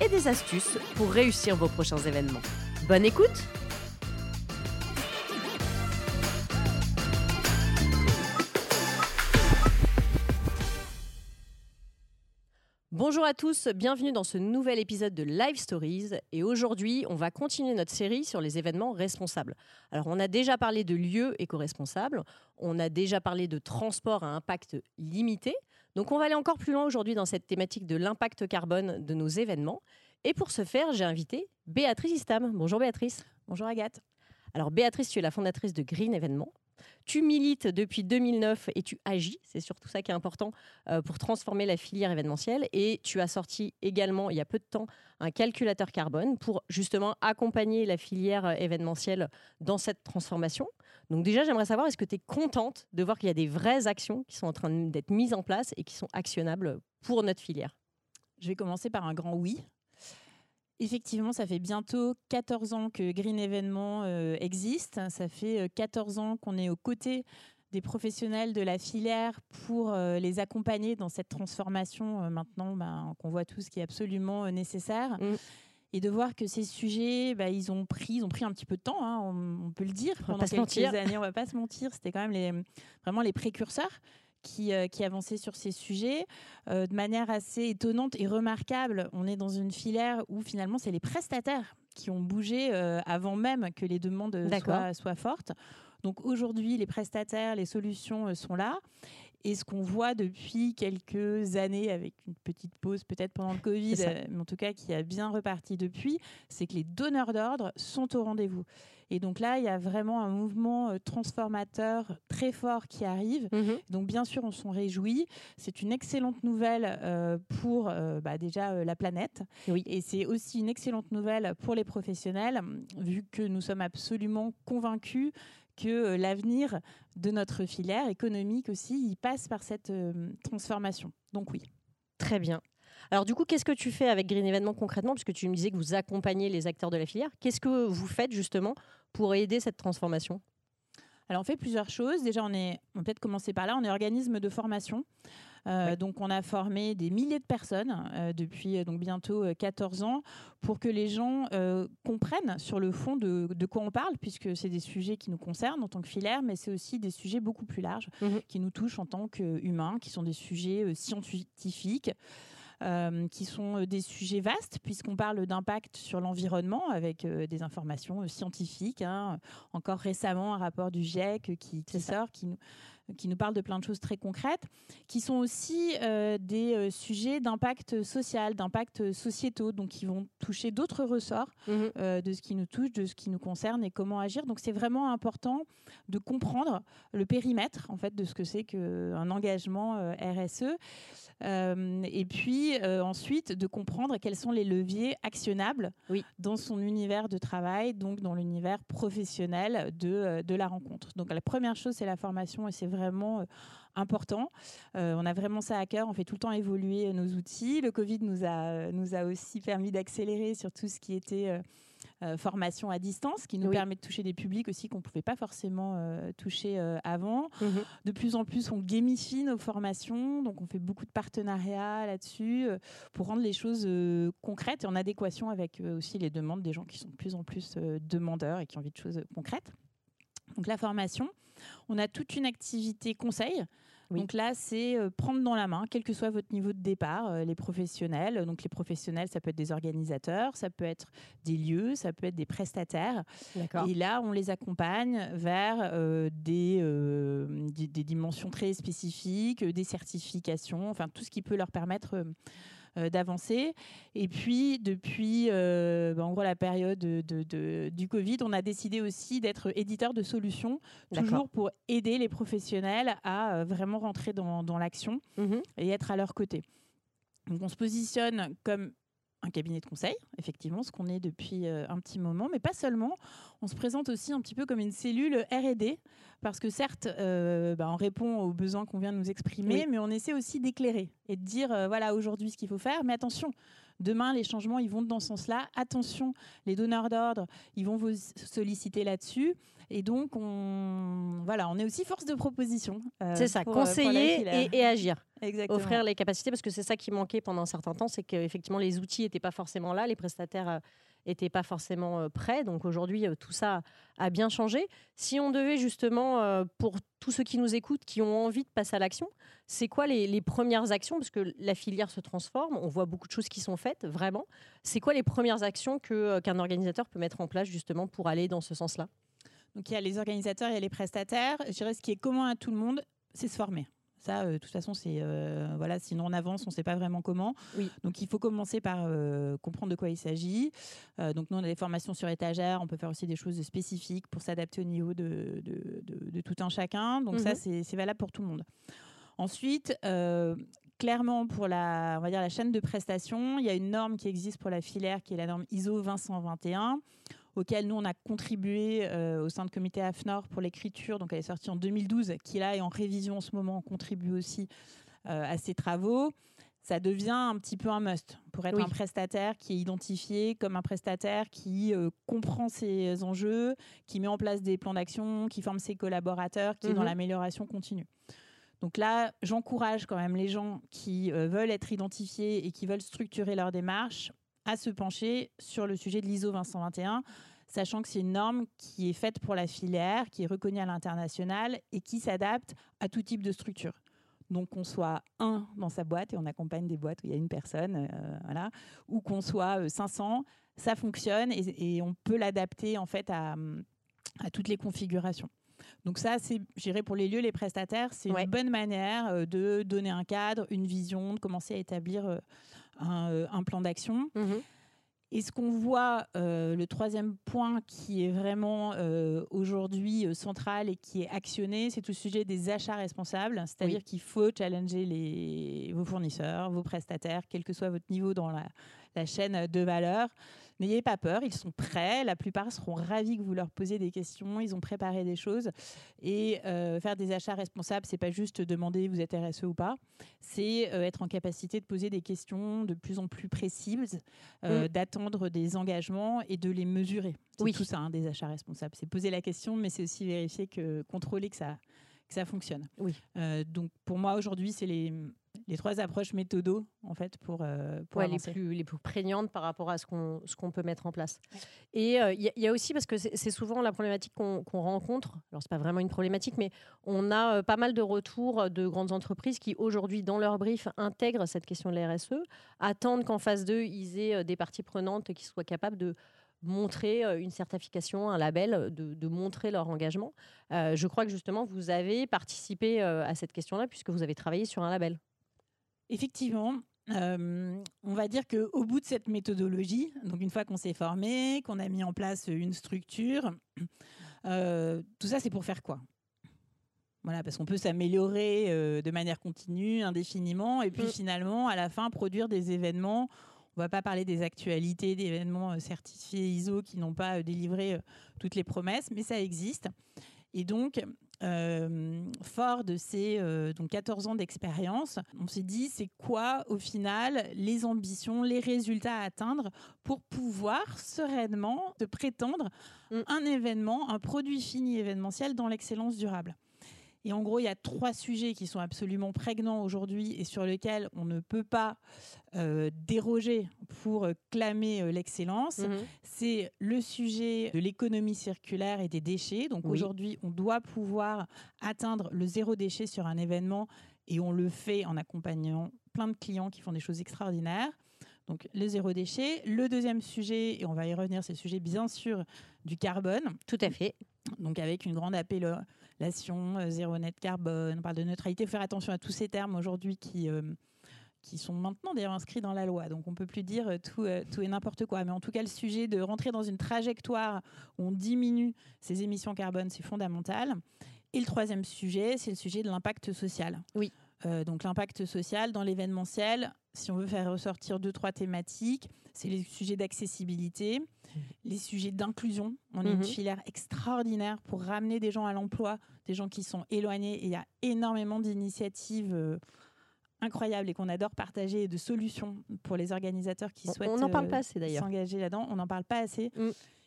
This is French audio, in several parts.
et des astuces pour réussir vos prochains événements. Bonne écoute Bonjour à tous, bienvenue dans ce nouvel épisode de Live Stories. Et aujourd'hui, on va continuer notre série sur les événements responsables. Alors, on a déjà parlé de lieux éco-responsables, on a déjà parlé de transport à impact limité. Donc, on va aller encore plus loin aujourd'hui dans cette thématique de l'impact carbone de nos événements. Et pour ce faire, j'ai invité Béatrice Istam. Bonjour Béatrice. Bonjour Agathe. Alors, Béatrice, tu es la fondatrice de Green Événements. Tu milites depuis 2009 et tu agis, c'est surtout ça qui est important euh, pour transformer la filière événementielle. Et tu as sorti également, il y a peu de temps, un calculateur carbone pour justement accompagner la filière euh, événementielle dans cette transformation. Donc déjà, j'aimerais savoir, est-ce que tu es contente de voir qu'il y a des vraies actions qui sont en train d'être mises en place et qui sont actionnables pour notre filière? Je vais commencer par un grand oui. Effectivement, ça fait bientôt 14 ans que Green Événement euh, existe. Ça fait 14 euh, ans qu'on est aux côtés des professionnels de la filière pour euh, les accompagner dans cette transformation maintenant ben, qu'on voit tous qui est absolument nécessaire. Mmh. Et de voir que ces sujets, bah, ils ont pris, ils ont pris un petit peu de temps, hein, on, peut le dire, pendant quelques années. On va pas se mentir, c'était quand même les, vraiment les précurseurs qui, euh, qui avançait sur ces sujets euh, de manière assez étonnante et remarquable. On est dans une filière où finalement c'est les prestataires qui ont bougé euh, avant même que les demandes soient, soient, fortes. Donc aujourd'hui, les prestataires, les solutions sont là. Et ce qu'on voit depuis quelques années, avec une petite pause peut-être pendant le Covid, mais en tout cas qui a bien reparti depuis, c'est que les donneurs d'ordre sont au rendez-vous. Et donc là, il y a vraiment un mouvement euh, transformateur très fort qui arrive. Mhm. Donc bien sûr, on s'en réjouit. C'est une excellente nouvelle euh, pour euh, bah, déjà la planète. Oui. Et c'est aussi une excellente nouvelle pour les professionnels, vu que nous sommes absolument convaincus que l'avenir de notre filière économique aussi, il passe par cette transformation. Donc oui. Très bien. Alors du coup, qu'est-ce que tu fais avec Green Événement concrètement? Puisque tu me disais que vous accompagnez les acteurs de la filière. Qu'est-ce que vous faites justement pour aider cette transformation? Alors on fait plusieurs choses. Déjà, on est, on peut-être commencer par là, on est organisme de formation. Euh, donc on a formé des milliers de personnes euh, depuis euh, donc bientôt 14 ans pour que les gens comprennent sur le fond de, quoi on parle, puisque c'est des sujets qui nous concernent en tant que filière, mais c'est aussi des sujets beaucoup plus larges mmh qui nous touchent en tant qu'humains, qui sont des sujets scientifiques. Euh, qui sont des sujets vastes, puisqu'on parle d'impact sur l'environnement avec euh, des informations scientifiques. Hein. Encore récemment, un rapport du GIEC qui, qui sort, qui qui nous parle de plein de choses très concrètes, qui sont aussi euh, des euh, sujets d'impact social, d'impact sociétaux, donc qui vont toucher d'autres ressorts mhm. euh, de ce qui nous touche, de ce qui nous concerne et comment agir. Donc c'est vraiment important de comprendre le périmètre en fait de ce que c'est qu'un engagement RSE, et puis ensuite de comprendre quels sont les leviers actionnables oui. dans son univers de travail, donc dans l'univers professionnel de, de la rencontre. Donc la première chose c'est la formation et c'est vraiment euh, important. Euh, on a vraiment ça à cœur. On fait tout le temps évoluer nos outils. Le Covid nous a, nous a aussi permis d'accélérer sur tout ce qui était euh, formation à distance, qui nous permet de toucher des publics aussi qu'on ne pouvait pas forcément toucher avant. Mhm. De plus en plus, on gamifie nos formations, donc on fait beaucoup de partenariats là-dessus pour rendre les choses concrètes et en adéquation avec aussi les demandes des gens qui sont de plus en plus demandeurs et qui ont envie de choses concrètes. Donc la formation, on a toute une activité conseil. Donc là, c'est euh, prendre dans la main, quel que soit votre niveau de départ, euh, les professionnels. Donc les professionnels, ça peut être des organisateurs, ça peut être des lieux, ça peut être des prestataires. Et là, on les accompagne vers euh, des, des, dimensions très spécifiques, des certifications, enfin tout ce qui peut leur permettre d'avancer. Et puis, depuis euh, bah, en gros la période de, du Covid, on a décidé aussi d'être éditeur de solutions, toujours pour aider les professionnels à euh, vraiment rentrer dans, l'action mhm. et être à leur côté. Donc, on se positionne comme un cabinet de conseil, effectivement, ce qu'on est depuis euh, un petit moment, mais pas seulement. On se présente aussi un petit peu comme une cellule R&D, parce que certes, euh, bah, on répond aux besoins qu'on vient de nous exprimer, mais on essaie aussi d'éclairer et de dire, euh, voilà, aujourd'hui ce qu'il faut faire, mais attention, demain les changements, ils vont dans ce sens-là. Attention, les donneurs d'ordre, ils vont vous solliciter là-dessus. Et donc, on, voilà, on est aussi force de proposition. c'est ça, conseiller et, et, agir. Exactement. Offrir les capacités, parce que c'est ça qui manquait pendant un certain temps, c'est qu'effectivement les outils n'étaient pas forcément là, les prestataires n'étaient pas forcément prêts. Donc aujourd'hui, tout ça a bien changé. Si on devait justement, pour tous ceux qui nous écoutent, qui ont envie de passer à l'action, c'est quoi les, premières actions? Parce que la filière se transforme, on voit beaucoup de choses qui sont faites, vraiment. C'est quoi les premières actions qu'un organisateur peut mettre en place justement pour aller dans ce sens-là? Donc il y a les organisateurs, il y a les prestataires. Je dirais ce qui est commun à tout le monde, c'est se former. Ça, euh, de toute façon, c'est euh, voilà. Sinon, on avance, on ne sait pas vraiment comment. Donc, il faut commencer par euh, comprendre de quoi il s'agit. donc, nous, on a des formations sur étagère. On peut faire aussi des choses spécifiques pour s'adapter au niveau de, de, tout un chacun. Donc, ça, mhm. c'est valable pour tout le monde. Ensuite, clairement, pour la, on va dire la chaîne de prestation, il y a une norme qui existe pour la filière, qui est la norme ISO 20121 auquel nous on a contribué euh, au sein de comité AFNOR pour l'écriture. Donc elle est sortie en 2012, qui là est en révision en ce moment, on contribue aussi euh, à ces travaux. Ça devient un petit peu un must pour être un prestataire qui est identifié comme un prestataire qui euh, comprend ses enjeux, qui met en place des plans d'action, qui forme ses collaborateurs, qui est dans mhm. l'amélioration continue. Donc là, j'encourage quand même les gens qui veulent être identifiés et qui veulent structurer leur démarche à se pencher sur le sujet de l'ISO 221 sachant que c'est une norme qui est faite pour la filière, qui est reconnue à l'international et qui s'adapte à tout type de structure. Donc qu'on soit un dans sa boîte et on accompagne des boîtes où il y a une personne, euh, voilà, ou qu'on soit 500, euh, ça fonctionne et, on peut l'adapter en fait à, toutes les configurations. Donc ça, c'est, j'irai pour les lieux, les prestataires, c'est une bonne manière euh, de donner un cadre, une vision, de commencer à établir un, plan d'action. Mmh et ce qu'on voit, euh, le troisième point qui est vraiment euh, aujourd'hui euh, central et qui est actionné, c'est tout le sujet des achats responsables. C'est-à-dire qu'il faut challenger les, vos fournisseurs, vos prestataires, quel que soit votre niveau dans la, la chaîne de valeur. N'ayez pas peur, ils sont prêts. La plupart seront ravis que vous leur posiez des questions. Ils ont préparé des choses. Et euh, faire des achats responsables, c'est pas juste demander vous êtes RSE ou pas. C'est euh, être en capacité de poser des questions de plus en plus précises, euh, mm. d'attendre des engagements et de les mesurer. C'est oui. tout ça, hein, des achats responsables. C'est poser la question, mais c'est aussi vérifier que contrôler que ça que ça fonctionne. Oui. donc pour moi aujourd'hui, c'est les les trois approches méthodo en fait pour, euh, pour les plus les plus prégnantes par rapport à ce qu'on ce qu'on peut mettre en place. Et euh, il y, a aussi parce que c'est souvent la problématique qu'on rencontre. Alors c'est pas vraiment une problématique, mais on a euh, pas mal de retours de grandes entreprises qui aujourd'hui dans leur brief intègrent cette question de la RSE, attendent qu'en phase 2 ils aient des parties prenantes qui soient capables de montrer une certification, un label, de, de montrer leur engagement. je crois que justement, vous avez participé à cette question-là puisque vous avez travaillé sur un label. Effectivement, euh, on va dire qu'au bout de cette méthodologie, donc une fois qu'on s'est formé, qu'on a mis en place une structure, euh, tout ça c'est pour faire quoi? Voilà, parce qu'on peut s'améliorer euh, de manière continue, indéfiniment, et puis mm. finalement, à la fin, produire des événements. On ne va pas parler des actualités, d'événements certifiés ISO qui n'ont pas délivré toutes les promesses, mais ça existe. Et donc, fort de ces euh, donc 14 ans d'expérience, on s'est dit c'est quoi au final les ambitions, les résultats à atteindre pour pouvoir sereinement de prétendre mm. un événement, un produit fini événementiel dans l'excellence durable? Et en gros, il y a trois sujets qui sont absolument prégnants aujourd'hui et sur lesquels on ne peut pas euh, déroger pour euh, clamer euh, l'excellence. Mhm. C'est le sujet de l'économie circulaire et des déchets. Donc aujourd'hui, on doit pouvoir atteindre le zéro déchet sur un événement et on le fait en accompagnant plein de clients qui font des choses extraordinaires. Donc le zéro déchet. Le deuxième sujet, et on va y revenir, c'est le sujet bien sûr du carbone. Tout à fait. Donc avec une grande appel euh, zéro net carbone, on parle de neutralité. Faire attention à tous ces termes aujourd'hui qui, euh, qui sont maintenant d'ailleurs inscrits dans la loi. Donc on peut plus dire euh, tout, tout et n'importe quoi. Mais en tout cas, le sujet de rentrer dans une trajectoire où on diminue ses émissions carbone, c'est fondamental. Et le troisième sujet, c'est le sujet de l'impact social. Oui. donc l'impact social dans l'événementiel, si on veut faire ressortir deux, trois thématiques, c'est les sujets d'accessibilité, mmh. les sujets d'inclusion. On est une mmh filière extraordinaire pour ramener des gens à l'emploi, des gens qui sont éloignés. Et il y a énormément d'initiatives euh, incroyables et qu'on adore partager et de solutions pour les organisateurs qui souhaitent on parle pas assez, s'engager là-dedans. On n'en parle pas assez.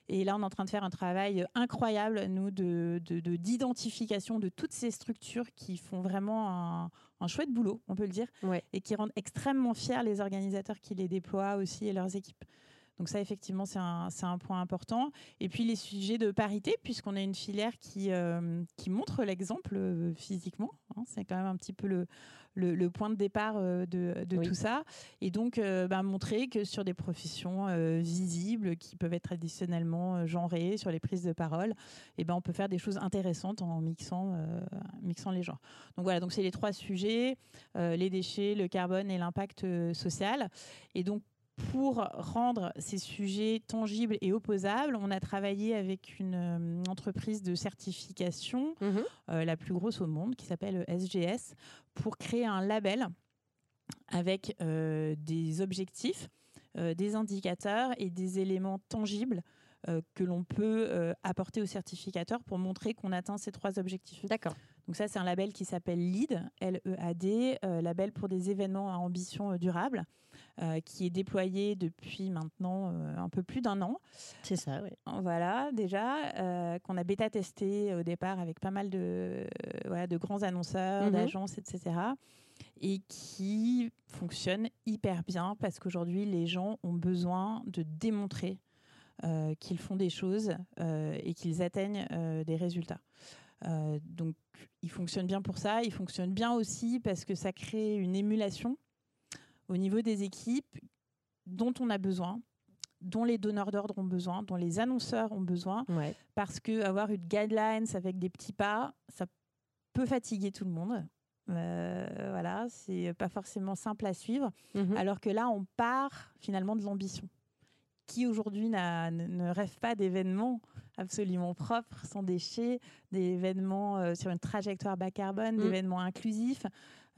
Et là, on est en train de faire un travail incroyable, nous, d'identification de, de, toutes ces structures qui font vraiment un, chouette boulot, on peut le dire, et qui rendent extrêmement fiers les organisateurs qui les déploient aussi et leurs équipes. Donc ça, effectivement, c'est un, un, point important. Et puis les sujets de parité, puisqu'on a une filière qui, euh, qui montre l'exemple euh, physiquement. Hein, c'est quand même un petit peu le, le, point de départ euh, de, tout ça. Et donc, euh, bah, montrer que sur des professions euh, visibles, qui peuvent être traditionnellement genrées, sur les prises de parole, et eh ben, on peut faire des choses intéressantes en mixant, mixant les genres. Donc voilà, donc c'est les trois sujets, les déchets, le carbone et l'impact social. Et donc, pour rendre ces sujets tangibles et opposables, on a travaillé avec une euh, entreprise de certification, mhm. euh, la plus grosse au monde, qui s'appelle SGS, pour créer un label avec euh, des objectifs, des indicateurs et des éléments tangibles que l'on peut apporter au certificateur pour montrer qu'on atteint ces trois objectifs. D'accord. Donc ça, c'est un label qui s'appelle LEAD, L-E-A-D, label pour des événements à ambition durable. Euh, qui est déployé depuis maintenant euh, un peu plus d'un an. C'est ça, oui. Voilà, déjà, euh, qu'on a bêta-testé au départ avec pas mal de, de grands annonceurs, mhm. d'agences, etc. Et qui fonctionne hyper bien parce qu'aujourd'hui, les gens ont besoin de démontrer qu'ils font des choses et qu'ils atteignent des résultats. donc, il fonctionne bien pour ça. Il fonctionne bien aussi parce que ça crée une émulation au niveau des équipes dont on a besoin, dont les donneurs d'ordre ont besoin, dont les annonceurs ont besoin, parce que avoir une guidelines avec des petits pas, ça peut fatiguer tout le monde. Euh, voilà, c'est pas forcément simple à suivre. Mhm. Alors que là, on part finalement de l'ambition. Qui aujourd'hui ne rêve pas d'événements absolument propres, sans déchets, d'événements euh, sur une trajectoire bas carbone, mm. d'événements inclusifs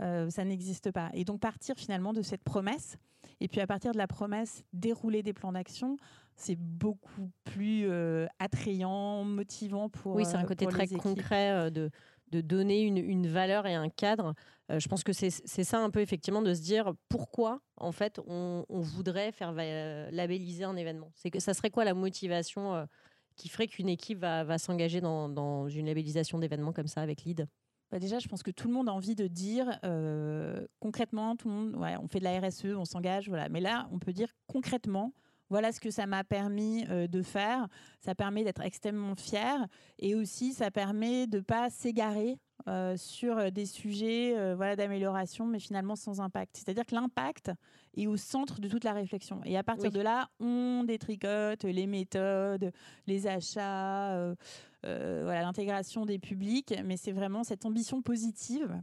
euh, ça n'existe pas. Et donc partir finalement de cette promesse, et puis à partir de la promesse, dérouler des plans d'action, c'est beaucoup plus euh, attrayant, motivant pour. Oui, c'est un côté très concret de, de donner une, une, valeur et un cadre. je pense que c'est ça un peu effectivement de se dire pourquoi en fait on, on voudrait faire labelliser un événement. C'est que ça serait quoi la motivation qui ferait qu'une équipe va, s'engager dans, dans, une labellisation d'événements comme ça avec Lead bah, déjà, je pense que tout le monde a envie de dire euh, concrètement, tout le monde, ouais, on fait de la RSE, on s'engage, voilà. Mais là, on peut dire concrètement, voilà ce que ça m'a permis euh, de faire. Ça permet d'être extrêmement fier et aussi ça permet de pas s'égarer euh, sur des sujets voilà d'amélioration, mais finalement sans impact. C'est-à-dire que l'impact est au centre de toute la réflexion. Et à partir de là, on détricote les méthodes, les achats euh, voilà, l'intégration des publics, mais c'est vraiment cette ambition positive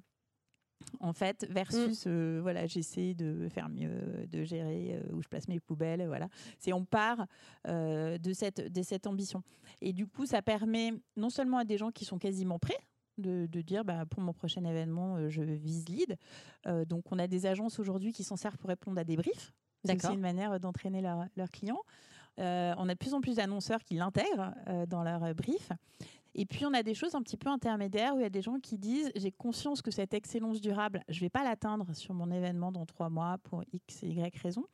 en fait, versus, mm. euh, voilà, j'essaie de faire mieux, de gérer euh, où je place mes poubelles, voilà. C'est on part de, cette, de cette ambition. Et du coup, ça permet non seulement à des gens qui sont quasiment prêts, de, dire bah, pour mon prochain événement, je vise lead. donc, on a des agences aujourd'hui qui s'en servent pour répondre à des briefs. C'est une manière d'entraîner leurs clients. Euh, on a de plus en plus d'annonceurs qui l'intègrent euh, dans leur brief. Et puis, on a des choses un petit peu intermédiaires où il y a des gens qui disent J'ai conscience que cette excellence durable, je ne vais pas l'atteindre sur mon événement dans trois mois pour X et Y raison.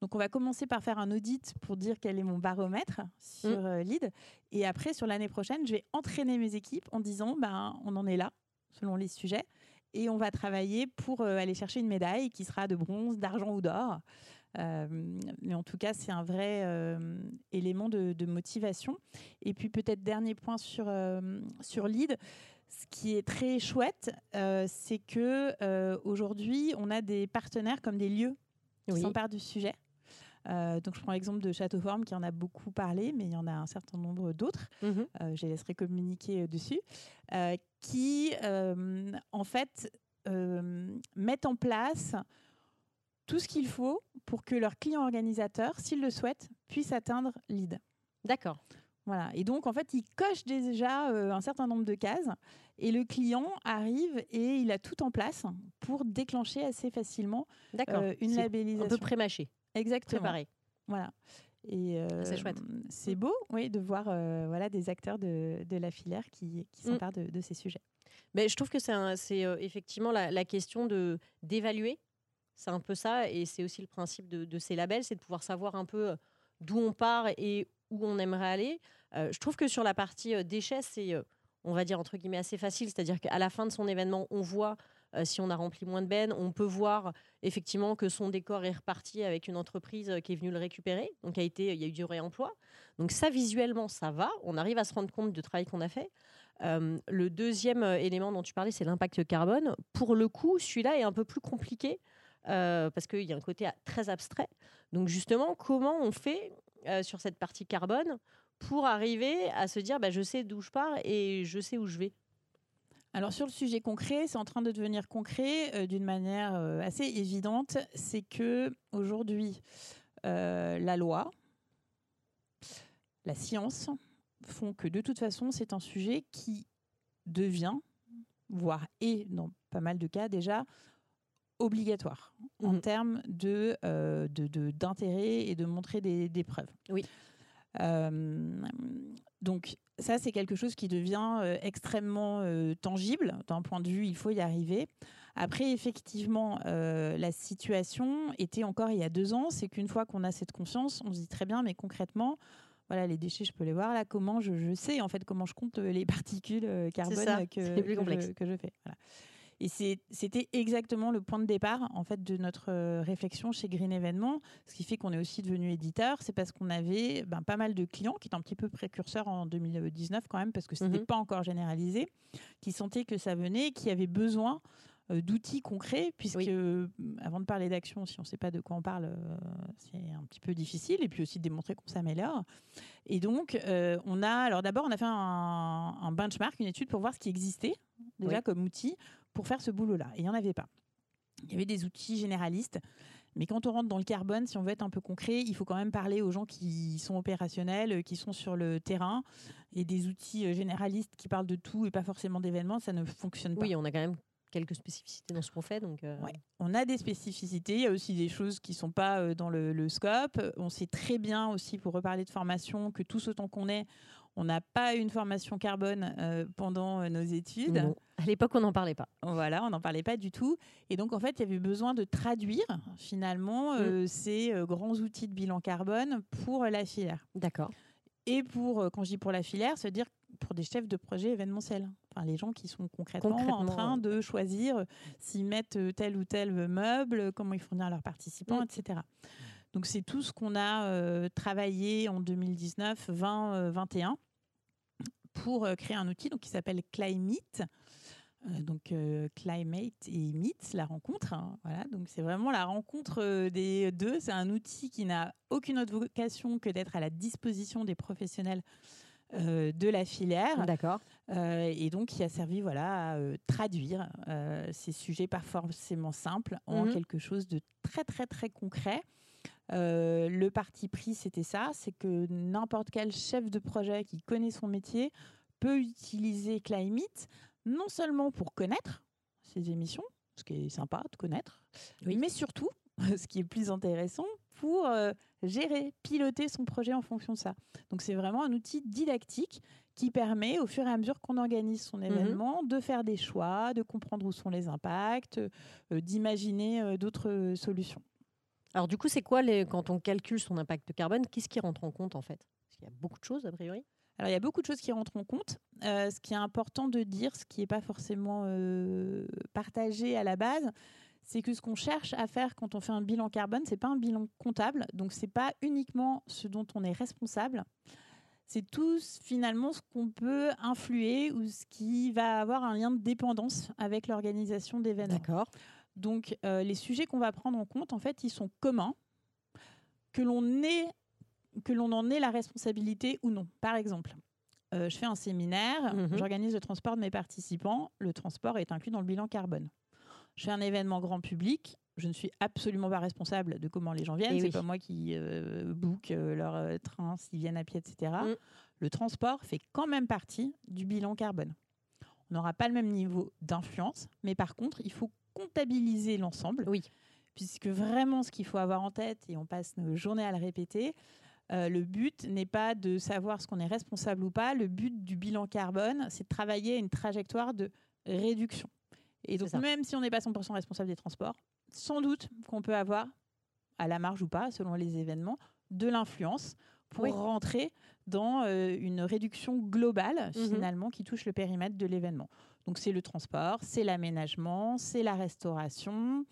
Donc, on va commencer par faire un audit pour dire quel est mon baromètre sur mmh. euh, lead. Et après, sur l'année prochaine, je vais entraîner mes équipes en disant ben, On en est là, selon les sujets. Et on va travailler pour aller chercher une médaille qui sera de bronze, d'argent ou d'or. Euh, mais en tout cas, c'est un vrai euh, élément de, motivation. Et puis peut-être dernier point sur, euh, sur Lead. Ce qui est très chouette, c'est que aujourd'hui, on a des partenaires comme des lieux qui s'emparent du sujet. donc, je prends l'exemple de Châteauforme qui en a beaucoup parlé, mais il y en a un certain nombre d'autres. Mhm. je les laisserai communiquer dessus, qui en fait mettent en place tout ce qu'il faut pour que leurs clients organisateurs, s'ils le souhaitent, puissent atteindre lead. D'accord. Voilà. Et donc, en fait, il coche déjà euh, un certain nombre de cases et le client arrive et il a tout en place pour déclencher assez facilement euh, une labellisation. Un peu pré-mâché. Exactement. Préparé. Voilà. Et ah, c'est chouette. C'est beau, oui, de voir voilà des acteurs de, de la filière qui, qui mm. s'emparent de, de, ces sujets. Mais je trouve que c'est effectivement la, la question de d'évaluer. C'est un peu ça, et c'est aussi le principe de, ces labels, c'est de pouvoir savoir un peu d'où on part et où on aimerait aller. Euh, je trouve que sur la partie euh, déchets, c'est, euh, on va dire, entre guillemets, assez facile. C'est-à-dire qu'à la fin de son événement, on voit si on a rempli moins de bennes. On peut voir effectivement que son décor est reparti avec une entreprise qui est venue le récupérer. Donc, a été, il y a eu du réemploi. Donc, ça, visuellement, ça va. On arrive à se rendre compte du travail qu'on a fait. le deuxième élément dont tu parlais, c'est l'impact carbone. Pour le coup, celui-là est un peu plus compliqué parce qu'il y a un côté très abstrait. Donc, justement, comment on fait sur cette partie carbone pour arriver à se dire bah, je sais d'où je pars et je sais où je vais? Alors sur le sujet concret, c'est en train de devenir concret euh, d'une manière euh, assez évidente. C'est que aujourd'hui, euh, la loi, la science font que de toute façon, c'est un sujet qui devient, voire est dans pas mal de cas déjà, obligatoire en mmh termes de, d'intérêt et de montrer des, des preuves. Oui. Euh, donc ça, c'est quelque chose qui devient euh, extrêmement euh, tangible d'un point de vue, il faut y arriver. Après, effectivement, la situation était encore il y a deux ans, c'est qu'une fois qu'on a cette conscience, on se dit très bien, mais concrètement, voilà, les déchets, je peux les voir là. Comment je, sais en fait comment je compte les particules carbone que, que, que, je, fais. Voilà. Et c'était exactement le point de départ en fait de notre euh, réflexion chez Green Evénement, ce qui fait qu'on est aussi devenu éditeur. C'est parce qu'on avait ben, pas mal de clients qui étaient un petit peu précurseurs en 2019 quand même, parce que ce n'était mhm. pas encore généralisé, qui sentaient que ça venait, qui avaient besoin euh, d'outils concrets, puisque euh, avant de parler d'action, si on ne sait pas de quoi on parle, c'est un petit peu difficile, et puis aussi de démontrer qu'on s'améliore. Et donc, on a, alors d'abord, on a fait un, benchmark, une étude pour voir ce qui existait déjà comme outil pour faire ce boulot-là. Et il n'y en avait pas. Il y avait des outils généralistes. Mais quand on rentre dans le carbone, si on veut être un peu concret, il faut quand même parler aux gens qui sont opérationnels, euh, qui sont sur le terrain. Et des outils euh, généralistes qui parlent de tout et pas forcément d'événements, ça ne fonctionne pas. Oui, on a quand même quelques spécificités dans ce qu'on fait. Donc euh, On a des spécificités, il y a aussi des choses qui ne sont pas dans le, le, scope. On sait très bien aussi, pour reparler de formation, que tout ce temps qu'on est, on n'a pas eu une formation carbone euh, pendant euh, nos études. À l'époque, on n'en parlait pas. Voilà, on n'en parlait pas du tout. Et donc, en fait, il y avait besoin de traduire finalement euh, mm. ces grands outils de bilan carbone pour la filière. D'accord. Et pour, quand je dis pour la filière, se dire pour des chefs de projet événementiels. Enfin, les gens qui sont concrètement, en train de choisir s'ils mettent tel ou tel meuble, comment ils fournir à leurs participants, mm. etc. Donc c'est tout ce qu'on a travaillé en 2019, 20, 21 pour euh, créer un outil donc, qui s'appelle Climate. Euh, donc euh, Climate et Meet, la rencontre. Hein, voilà, donc c'est vraiment la rencontre des deux. C'est un outil qui n'a aucune autre vocation que d'être à la disposition des professionnels de la filière. D'accord. et donc qui a servi voilà à traduire ces sujets pas forcément simples en mhm. quelque chose de très très très concret. Euh, le parti pris, c'était ça, c'est que n'importe quel chef de projet qui connaît son métier peut utiliser Climate, non seulement pour connaître ses émissions, ce qui est sympa de connaître, mais surtout, ce qui est plus intéressant, pour euh, gérer, piloter son projet en fonction de ça. Donc c'est vraiment un outil didactique qui permet, au fur et à mesure qu'on organise son mhm. événement, de faire des choix, de comprendre où sont les impacts, euh, d'imaginer d'autres solutions. Alors du coup, c'est quoi les, quand on calcule son impact carbone Qu'est-ce qui rentre en compte en fait? Parce qu'il y a beaucoup de choses a priori. Alors il y a beaucoup de choses qui rentrent en compte. Euh, ce qui est important de dire, ce qui n'est pas forcément euh, partagé à la base, c'est que ce qu'on cherche à faire quand on fait un bilan carbone, c'est pas un bilan comptable, donc c'est pas uniquement ce dont on est responsable. C'est tout finalement ce qu'on peut influer ou ce qui va avoir un lien de dépendance avec l'organisation d'événements. D'accord. Donc, euh, les sujets qu'on va prendre en compte, en fait, ils sont communs, que l'on ait, que l'on en ait la responsabilité ou non. Par exemple, euh, je fais un séminaire, mhm. j'organise le transport de mes participants, le transport est inclus dans le bilan carbone. Je fais un événement grand public, je ne suis absolument pas responsable de comment les gens viennent. C'est pas moi qui euh, book euh, leur euh, train s'ils viennent à pied, etc. Mm. Le transport fait quand même partie du bilan carbone. On n'aura pas le même niveau d'influence, mais par contre, il faut comptabiliser l'ensemble. Oui. Puisque vraiment, ce qu'il faut avoir en tête, et on passe nos journées à le répéter, le but n'est pas de savoir ce qu'on est responsable ou pas. Le but du bilan carbone, c'est de travailler à une trajectoire de réduction. Et donc, même si on n'est pas 100% responsable des transports, sans doute qu'on peut avoir, à la marge ou pas, selon les événements, de l'influence pour rentrer dans euh, une réduction globale, mhm. finalement, qui touche le périmètre de l'événement. Donc, c'est le transport, c'est l'aménagement, c'est la restauration.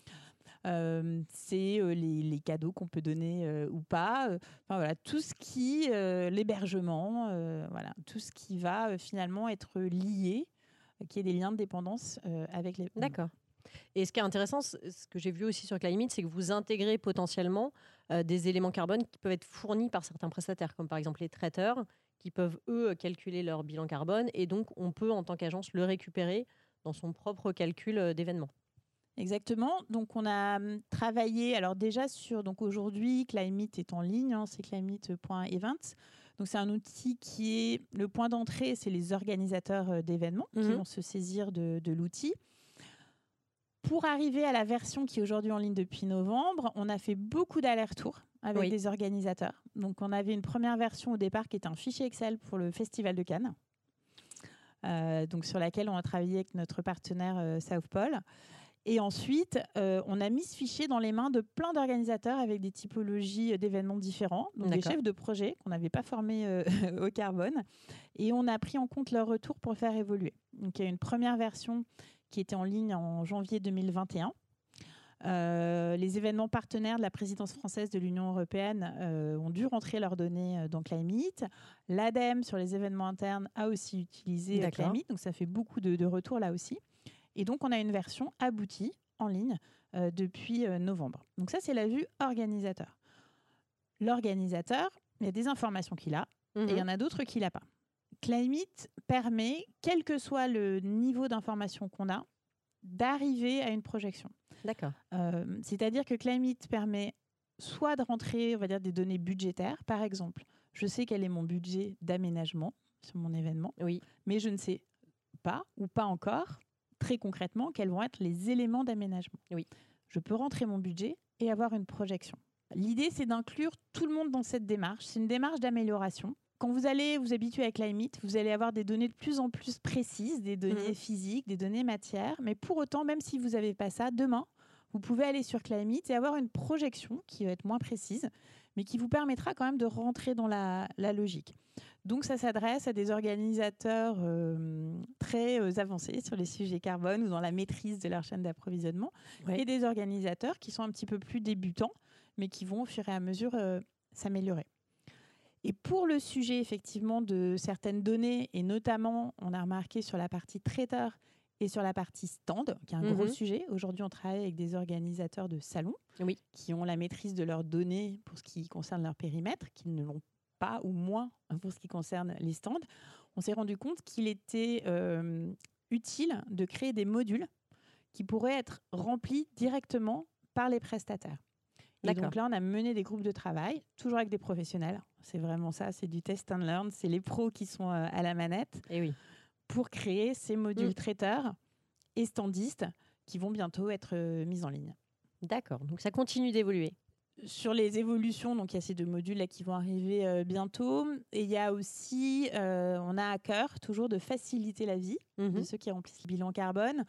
Euh, c'est euh, les, cadeaux qu'on peut donner ou pas. Enfin, voilà, tout ce qui, l'hébergement, voilà, tout ce qui va finalement être lié, qui est des liens de dépendance avec les. D'accord. Et ce qui est intéressant, ce que j'ai vu aussi sur Climate, c'est que vous intégrez potentiellement euh, des éléments carbone qui peuvent être fournis par certains prestataires, comme par exemple les traiteurs, qui peuvent, eux, calculer leur bilan carbone. Et donc, on peut, en tant qu'agence, le récupérer dans son propre calcul euh, d'événement. Exactement. Donc, on a hum, travaillé, alors déjà sur, donc aujourd'hui, Climate est en ligne, hein, c'est climate.events. Donc, c'est un outil qui est le point d'entrée, c'est les organisateurs euh, d'événements qui mhm. vont se saisir de, de l'outil. Pour arriver à la version qui est aujourd'hui en ligne depuis novembre, on a fait beaucoup d'allers-retours avec des organisateurs. Donc, on avait une première version au départ qui était un fichier Excel pour le Festival de Cannes, euh, donc sur laquelle on a travaillé avec notre partenaire euh, South Pole. Et ensuite, euh, on a mis ce fichier dans les mains de plein d'organisateurs avec des typologies d'événements différents, donc des chefs de projet qu'on n'avait pas formés au carbone. Et on a pris en compte leur retour pour le faire évoluer. Donc, il y a une première version qui était en ligne en janvier 2021. Euh, les événements partenaires de la présidence française de l'Union européenne euh, ont dû rentrer leurs données euh, dans Climate. L'ADEME sur les événements internes a aussi utilisé Climate, donc ça fait beaucoup de, de, retours là aussi. Et donc on a une version aboutie en ligne depuis novembre. Donc ça c'est la vue organisateur. L'organisateur, il y a des informations qu'il a et il y mhm. en a d'autres qu'il n'a pas. Climate permet, quel que soit le niveau d'information qu'on a, d'arriver à une projection. D'accord. Euh, c'est-à-dire que Climate permet soit de rentrer, on va dire, des données budgétaires. Par exemple, je sais quel est mon budget d'aménagement sur mon événement, oui. mais je ne sais pas ou pas encore très concrètement quels vont être les éléments d'aménagement. Oui. Je peux rentrer mon budget et avoir une projection. L'idée, c'est d'inclure tout le monde dans cette démarche. C'est une démarche d'amélioration quand vous allez vous habituer avec Climate, vous allez avoir des données de plus en plus précises, des données mmh. physiques, des données matières. Mais pour autant, même si vous n'avez pas ça, demain, vous pouvez aller sur Climate et avoir une projection qui va être moins précise, mais qui vous permettra quand même de rentrer dans la, logique. Donc ça s'adresse à des organisateurs euh, très euh, avancés sur les sujets carbone ou dans la maîtrise de leur chaîne d'approvisionnement, et des organisateurs qui sont un petit peu plus débutants, mais qui vont au fur et à mesure euh, s'améliorer. Et pour le sujet effectivement de certaines données, et notamment on a remarqué sur la partie traiteur et sur la partie stand, qui est un gros mhm. sujet. Aujourd'hui, on travaille avec des organisateurs de salons qui ont la maîtrise de leurs données pour ce qui concerne leur périmètre, qui ne l'ont pas ou moins pour ce qui concerne les stands. On s'est rendu compte qu'il était euh, utile de créer des modules qui pourraient être remplis directement par les prestataires. Et donc là, on a mené des groupes de travail, toujours avec des professionnels. C'est vraiment ça, c'est du test and learn. C'est les pros qui sont euh, à la manette. Et oui. Pour créer ces modules mm. traiteurs et standistes qui vont bientôt être euh, mis en ligne. D'accord. Donc ça continue d'évoluer. Sur les évolutions, donc il y a ces deux modules là qui vont arriver euh, bientôt. Et il y a aussi, on a à cœur toujours de faciliter la vie de mm-hmm. ceux qui remplissent le bilan carbone.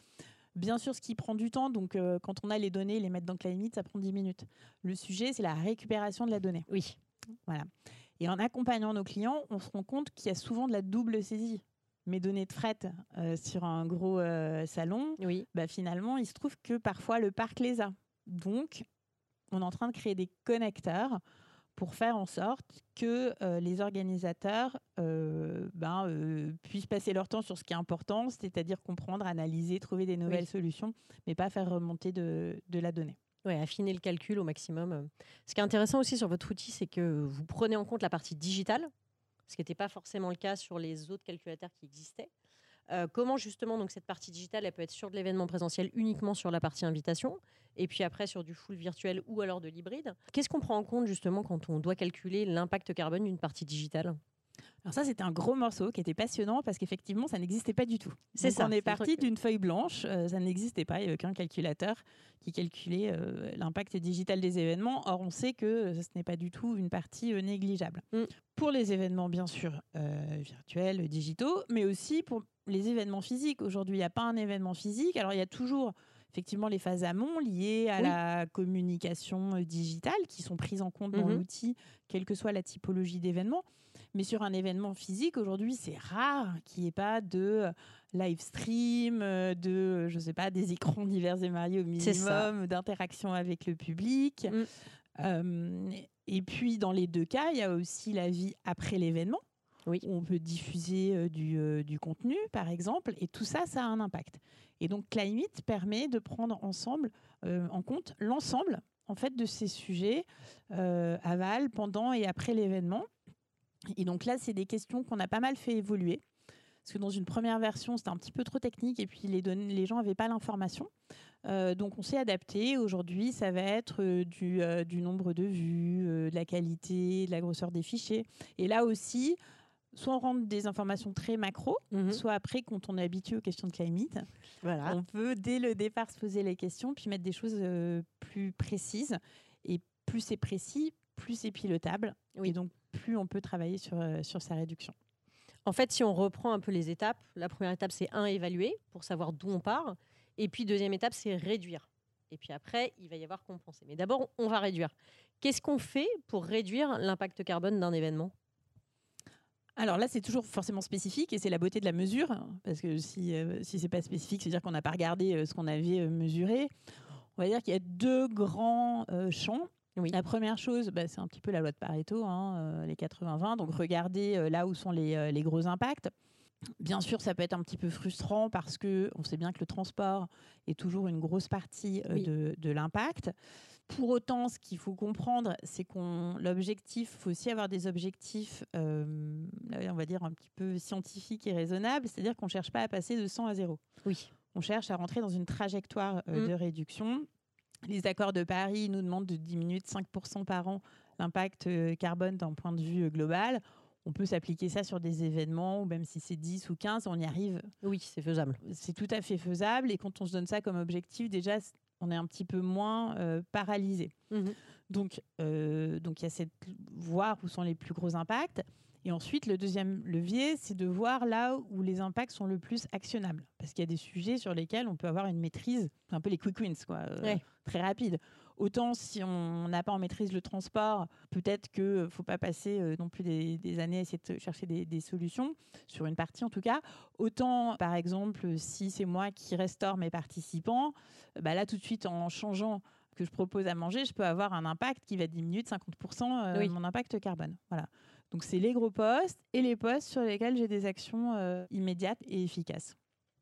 Bien sûr, ce qui prend du temps, donc euh, quand on a les données, les mettre dans Climate, ça prend 10 minutes. Le sujet, c'est la récupération de la donnée. Oui. Voilà. Et en accompagnant nos clients, on se rend compte qu'il y a souvent de la double saisie. Mes données de fret euh, sur un gros euh, salon, oui. bah, finalement, il se trouve que parfois le parc les a. Donc, on est en train de créer des connecteurs pour faire en sorte que euh, les organisateurs euh, ben, euh, puissent passer leur temps sur ce qui est important, c'est-à-dire comprendre, analyser, trouver des nouvelles solutions, mais pas faire remonter de, de la donnée. Oui, affiner le calcul au maximum. Ce qui est intéressant aussi sur votre outil, c'est que vous prenez en compte la partie digitale, ce qui n'était pas forcément le cas sur les autres calculateurs qui existaient. Comment justement donc cette partie digitale, elle peut être sur de l'événement présentiel uniquement sur la partie invitation, et puis après sur du full virtuel ou alors de l'hybride. Qu'est-ce qu'on prend en compte justement quand on doit calculer l'impact carbone d'une partie digitale? Alors ça, c'était un gros morceau qui était passionnant parce qu'effectivement, ça n'existait pas du tout. C'est ça. On est, parti d'une feuille blanche, euh, ça n'existait pas, il n'y avait aucun calculateur qui calculait euh, l'impact digital des événements. Or, on sait que ce n'est pas du tout une partie euh, négligeable. Mm. Pour les événements, bien sûr, virtuels, digitaux, mais aussi pour les événements physiques. Aujourd'hui, il n'y a pas un événement physique. Alors, il y a toujours effectivement les phases amont liées à la communication digitale qui sont prises en compte dans mm-hmm. l'outil, quelle que soit la typologie d'événement. Mais sur un événement physique, aujourd'hui, c'est rare qu'il n'y ait pas de euh, live stream, euh, de, je sais pas, des écrans divers et variés au minimum, d'interaction avec le public. Mm. Euh, et puis, dans les deux cas, il y a aussi la vie après l'événement. Oui. on peut diffuser du, du, contenu, par exemple, et tout ça, ça a un impact. Et donc, Climate permet de prendre ensemble, en compte l'ensemble en fait de ces sujets aval, pendant et après l'événement. Et donc là, c'est des questions qu'on a pas mal fait évoluer. Parce que dans une première version, c'était un petit peu trop technique et puis les, les gens n'avaient pas l'information. Euh, donc on s'est adapté. Aujourd'hui, ça va être euh, du, euh, du, nombre de vues, de la qualité, de la grosseur des fichiers. Et là aussi, soit on rentre des informations très macro, mhm. soit après, quand on est habitué aux questions de climate, voilà. on peut dès le départ se poser les questions, puis mettre des choses plus précises. Et plus c'est précis, plus c'est pilotable. Et donc plus on peut travailler sur, euh, sur sa réduction. En fait, si on reprend un peu les étapes, la première étape, c'est un, évaluer pour savoir d'où on part. Et puis, deuxième étape, c'est réduire. Et puis après, il va y avoir compenser. Mais d'abord, on va réduire. Qu'est-ce qu'on fait pour réduire l'impact carbone d'un événement? Alors là, c'est toujours forcément spécifique et c'est la beauté de la mesure, parce que si, euh, si ce n'est pas spécifique, c'est-à-dire qu'on n'a pas regardé euh, ce qu'on avait mesuré. On va dire qu'il y a deux grands champs. La première chose, bah, c'est un petit peu la loi de Pareto, hein, euh, les 80-20. Donc, regardez euh, là où sont euh, les, gros impacts. Bien sûr, ça peut être un petit peu frustrant parce que on sait bien que le transport est toujours une grosse partie de, l'impact. Pour autant, ce qu'il faut comprendre, c'est qu'on l'objectif, faut aussi avoir des objectifs, on va dire un petit peu scientifiques et raisonnables, c'est-à-dire qu'on ne cherche pas à passer de 100 à 0. Oui. On cherche à rentrer dans une trajectoire mmh. de réduction les accords de Paris nous demandent de diminuer de 5% par an l'impact euh, carbone d'un point de vue euh, global. On peut s'appliquer ça sur des événements, ou même si c'est 10 ou 15, on y arrive. Oui, c'est faisable. C'est tout à fait faisable. Et quand on se donne ça comme objectif, déjà, on est un petit peu moins euh, paralysé. Mmh donc, donc il y a cette voir où sont les plus gros impacts. Et ensuite, le deuxième levier, c'est de voir là où les impacts sont le plus actionnables. Parce qu'il y a des sujets sur lesquels on peut avoir une maîtrise, un peu les quick wins, quoi, euh, très rapide. Autant si on n'a pas en maîtrise le transport, peut-être qu'il ne faut pas passer euh, non plus des, années à essayer de chercher des, solutions, sur une partie en tout cas. Autant, par exemple, si c'est moi qui restaure mes participants, bah là tout de suite en changeant que je propose à manger, je peux avoir un impact qui va diminuer de 50% euh, mon impact carbone. Voilà. Donc c'est les gros postes et les postes sur lesquels j'ai des actions euh, immédiates et efficaces.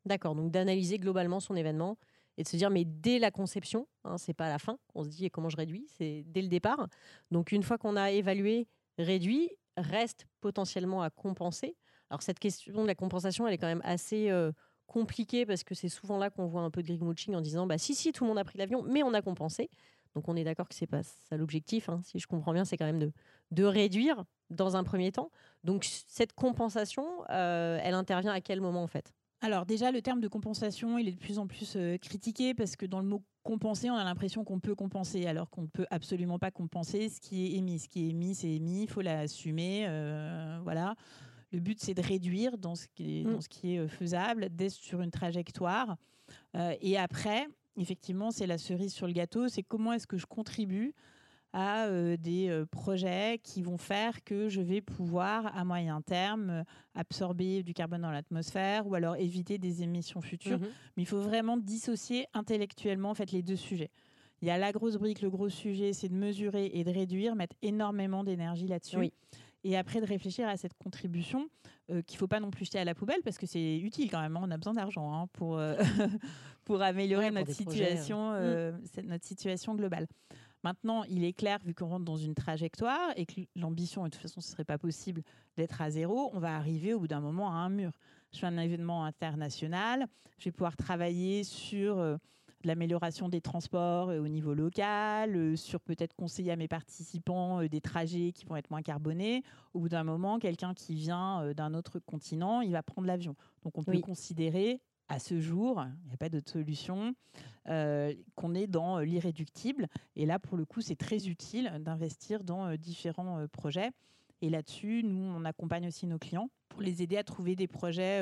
D'accord, donc d'analyser globalement son événement et de se dire mais dès la conception, hein, c'est pas à la fin qu'on se dit comment je réduis, c'est dès le départ. Donc une fois qu'on a évalué, réduit, reste potentiellement à compenser. Alors cette question de la compensation, elle est quand même assez euh, compliquée parce que c'est souvent là qu'on voit un peu de greenwashing en disant bah si si tout le monde a pris l'avion, mais on a compensé. Donc on est d'accord que c'est pas ça l'objectif. Hein. Si je comprends bien, c'est quand même de, de réduire dans un premier temps. Donc cette compensation, euh, elle intervient à quel moment en fait? Alors déjà, le terme de compensation, il est de plus en plus euh, critiqué parce que dans le mot compenser, on a l'impression qu'on peut compenser alors qu'on ne peut absolument pas compenser ce qui est émis. Ce qui est émis, c'est émis, il faut l'assumer. Euh, voilà. Le but, c'est de réduire dans ce qui est, dans mm. ce qui est faisable, d'être sur une trajectoire. et après, effectivement, c'est la cerise sur le gâteau, c'est comment est-ce que je contribue à euh, des euh, projets qui vont faire que je vais pouvoir, à moyen terme, euh, absorber du carbone dans l'atmosphère ou alors éviter des émissions futures. Mhm. Mais il faut vraiment dissocier intellectuellement en fait, les deux sujets. Il y a la grosse brique, le gros sujet, c'est de mesurer et de réduire, mettre énormément d'énergie là-dessus. Et après de réfléchir à cette contribution qu'il ne faut pas non plus jeter à la poubelle parce que c'est utile quand même. Hein. On a besoin d'argent hein, pour, pour améliorer notre, situation, mm. notre situation globale. Maintenant, il est clair, vu qu'on rentre dans une trajectoire et que l'ambition, de toute façon, ce ne serait pas possible d'être à zéro, on va arriver au bout d'un moment à un mur. je fais un événement international, je vais pouvoir travailler sur l'amélioration des transports au niveau local, sur peut-être conseiller à mes participants des trajets qui vont être moins carbonés. Au bout d'un moment, quelqu'un qui vient d'un autre continent, il va prendre l'avion. Donc on peut considérer à ce jour, il n'y a pas d'autre solution, euh, qu'on est dans euh, l'irréductible. Et là, pour le coup, c'est très utile d'investir dans euh, différents projets. Et là-dessus, nous, on accompagne aussi nos clients pour les aider à trouver des projets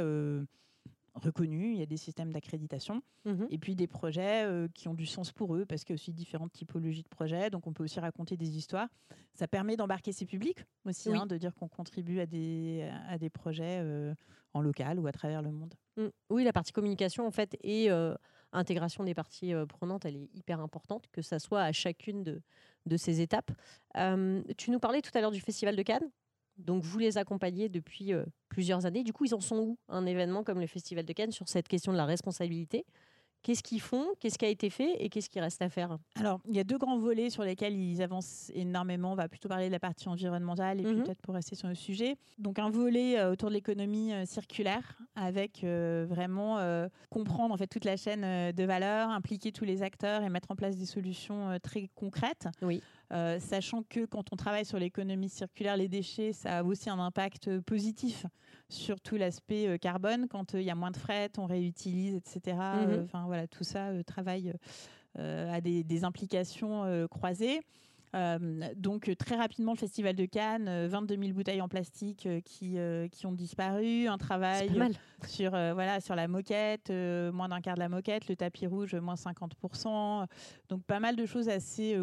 reconnus. Il y a des systèmes d'accréditation. Mmh et puis des projets qui ont du sens pour eux, parce qu'il y a aussi différentes typologies de projets. Donc, on peut aussi raconter des histoires. Ça permet d'embarquer ses publics aussi, hein, de dire qu'on contribue à des, à des projets en local ou à travers le monde. Mmh. Oui, la partie communication, en fait, et euh, intégration des parties euh, prenantes, elle est hyper importante, que ça soit à chacune de, de ces étapes. tu nous parlais tout à l'heure du Festival de Cannes. Donc, vous les accompagnez depuis euh, plusieurs années. Du coup, ils en sont où, un événement comme le Festival de Cannes, sur cette question de la responsabilité? Qu'est-ce qu'ils font? Qu'est-ce qui a été fait? Et qu'est-ce qui reste à faire? Alors, il y a deux grands volets sur lesquels ils avancent énormément. On va plutôt parler de la partie environnementale et mhm. peut-être pour rester sur le sujet. Donc, un volet euh, autour de l'économie euh, circulaire avec euh, vraiment comprendre en fait toute la chaîne de valeur, impliquer tous les acteurs et mettre en place des solutions très concrètes. Oui. Sachant que quand on travaille sur l'économie circulaire, les déchets, ça a aussi un impact positif sur tout l'aspect euh, carbone. Quand euh, il y a moins de fret, on réutilise, etc. Mhm. Enfin voilà, tout ça euh, travaille à des, implications croisées. donc très rapidement, le Festival de Cannes, 22 000 bouteilles en plastique qui, qui ont disparu, un travail sur, voilà, sur la moquette, moins d'un quart de la moquette, le tapis rouge, moins 50%. Donc pas mal de choses assez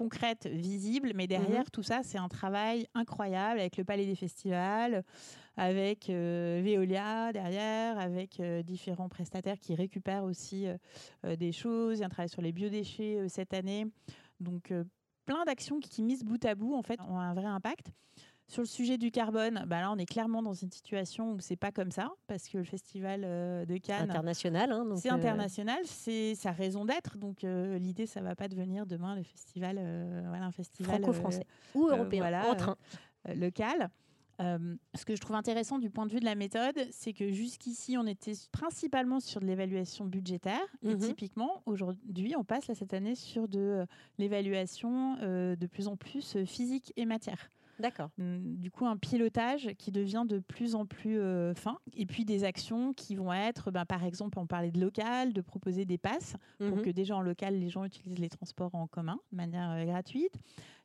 concrètes, visibles, mais derrière mhm. tout ça, c'est un travail incroyable avec le Palais des Festivals, avec euh, Veolia derrière, avec euh, différents prestataires qui récupèrent aussi euh, des choses. Il y a un travail sur les biodéchets cette année. Donc, plein d'actions qui, misent bout à bout, en fait, ont un vrai impact. Sur le sujet du carbone, bah là, on est clairement dans une situation où c'est pas comme ça, parce que le festival de Cannes, international, hein, c'est international, c'est sa raison d'être. Donc l'idée, ça va pas devenir demain le festival, voilà, un festival franco-français ou européen, voilà, en train. local. Euh, ce que je trouve intéressant du point de vue de la méthode, c'est que jusqu'ici, on était principalement sur de l'évaluation budgétaire. Et mhm. typiquement, aujourd'hui, on passe là, cette année sur de euh, l'évaluation euh, de plus en plus physique et matière. D'accord. Hum, du coup, un pilotage qui devient de plus en plus fin. Et puis des actions qui vont être, ben, par exemple, on parlait de local, de proposer des passes pour mhm. que déjà en local, les gens utilisent les transports en commun de manière gratuite.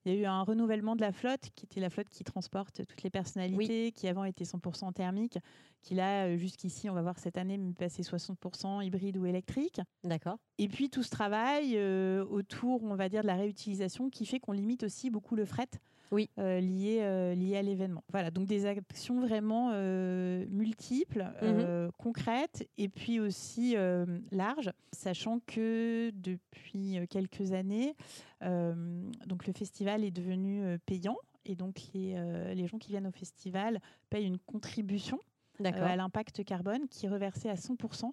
Il y a eu un renouvellement de la flotte, qui était la flotte qui transporte toutes les personnalités, qui avant était 100% thermique, qui là, euh, jusqu'ici, on va voir cette année, passer 60% hybride ou électrique. D'accord. Et puis tout ce travail euh, autour, on va dire, de la réutilisation qui fait qu'on limite aussi beaucoup le fret oui. Euh, liées, euh, à l'événement. Voilà, donc des actions vraiment euh, multiples, mhm. concrètes et puis aussi larges, sachant que depuis quelques années, donc le festival est devenu payant et donc les, les gens qui viennent au festival payent une contribution à l'impact carbone qui est reversée à 100%